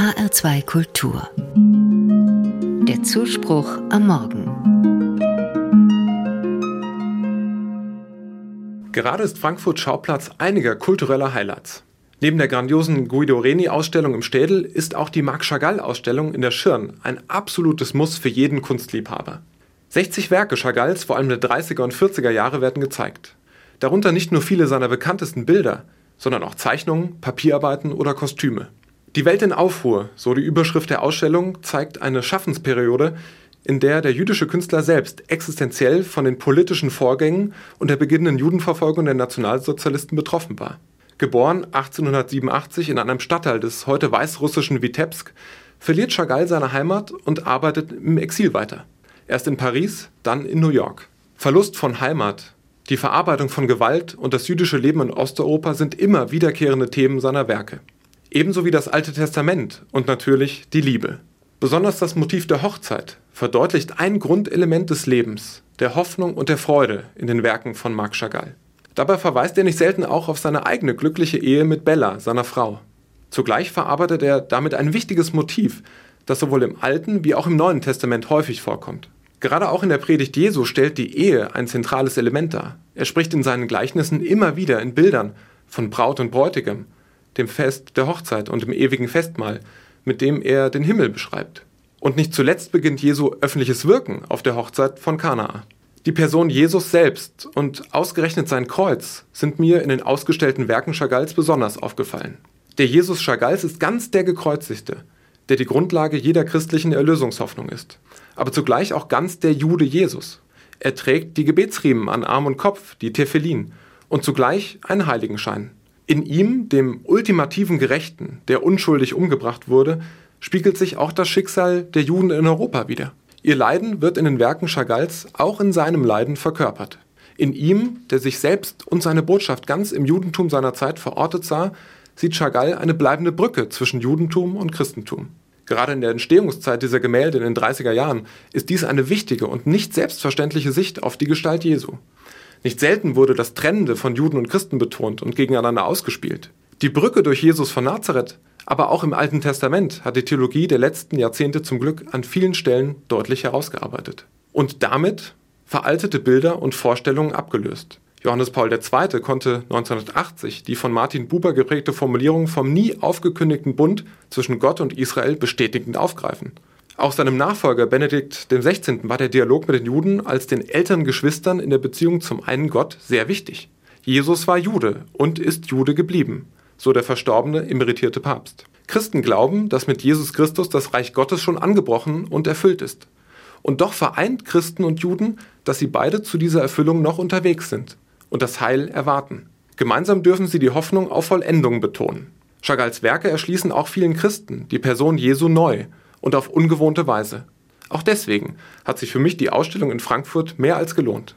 HR2 Kultur. Der Zuspruch am Morgen. Gerade ist Frankfurt Schauplatz einiger kultureller Highlights. Neben der grandiosen Guido Reni-Ausstellung im Städel ist auch die Marc Chagall-Ausstellung in der Schirn ein absolutes Muss für jeden Kunstliebhaber. 60 Werke Chagalls, vor allem der 30er und 40er Jahre, werden gezeigt. Darunter nicht nur viele seiner bekanntesten Bilder, sondern auch Zeichnungen, Papierarbeiten oder Kostüme. Die Welt in Aufruhr, so die Überschrift der Ausstellung, zeigt eine Schaffensperiode, in der der jüdische Künstler selbst existenziell von den politischen Vorgängen und der beginnenden Judenverfolgung der Nationalsozialisten betroffen war. Geboren 1887 in einem Stadtteil des heute weißrussischen Witebsk, verliert Chagall seine Heimat und arbeitet im Exil weiter. Erst in Paris, dann in New York. Verlust von Heimat, die Verarbeitung von Gewalt und das jüdische Leben in Osteuropa sind immer wiederkehrende Themen seiner Werke. Ebenso wie das Alte Testament und natürlich die Liebe. Besonders das Motiv der Hochzeit verdeutlicht ein Grundelement des Lebens, der Hoffnung und der Freude in den Werken von Marc Chagall. Dabei verweist er nicht selten auch auf seine eigene glückliche Ehe mit Bella, seiner Frau. Zugleich verarbeitet er damit ein wichtiges Motiv, das sowohl im Alten wie auch im Neuen Testament häufig vorkommt. Gerade auch in der Predigt Jesu stellt die Ehe ein zentrales Element dar. Er spricht in seinen Gleichnissen immer wieder in Bildern von Braut und Bräutigam, dem Fest der Hochzeit und dem ewigen Festmahl, mit dem er den Himmel beschreibt. Und nicht zuletzt beginnt Jesu öffentliches Wirken auf der Hochzeit von Kanaa. Die Person Jesus selbst und ausgerechnet sein Kreuz sind mir in den ausgestellten Werken Chagalls besonders aufgefallen. Der Jesus Chagalls ist ganz der Gekreuzigte, der die Grundlage jeder christlichen Erlösungshoffnung ist, aber zugleich auch ganz der Jude Jesus. Er trägt die Gebetsriemen an Arm und Kopf, die Tephelin, und zugleich einen Heiligenschein. In ihm, dem ultimativen Gerechten, der unschuldig umgebracht wurde, spiegelt sich auch das Schicksal der Juden in Europa wider. Ihr Leiden wird in den Werken Chagalls auch in seinem Leiden verkörpert. In ihm, der sich selbst und seine Botschaft ganz im Judentum seiner Zeit verortet sah, sieht Chagall eine bleibende Brücke zwischen Judentum und Christentum. Gerade in der Entstehungszeit dieser Gemälde in den 30er Jahren ist dies eine wichtige und nicht selbstverständliche Sicht auf die Gestalt Jesu. Nicht selten wurde das Trennende von Juden und Christen betont und gegeneinander ausgespielt. Die Brücke durch Jesus von Nazareth, aber auch im Alten Testament hat die Theologie der letzten Jahrzehnte zum Glück an vielen Stellen deutlich herausgearbeitet. Und damit veraltete Bilder und Vorstellungen abgelöst. Johannes Paul II. konnte 1980 die von Martin Buber geprägte Formulierung vom nie aufgekündigten Bund zwischen Gott und Israel bestätigend aufgreifen. Auch seinem Nachfolger Benedikt XVI. war der Dialog mit den Juden als den älteren Geschwistern in der Beziehung zum einen Gott sehr wichtig. Jesus war Jude und ist Jude geblieben, so der verstorbene emeritierte Papst. Christen glauben, dass mit Jesus Christus das Reich Gottes schon angebrochen und erfüllt ist. Und doch vereint Christen und Juden, dass sie beide zu dieser Erfüllung noch unterwegs sind und das Heil erwarten. Gemeinsam dürfen sie die Hoffnung auf Vollendung betonen. Chagalls Werke erschließen auch vielen Christen die Person Jesu neu und auf ungewohnte Weise. Auch deswegen hat sich für mich die Ausstellung in Frankfurt mehr als gelohnt.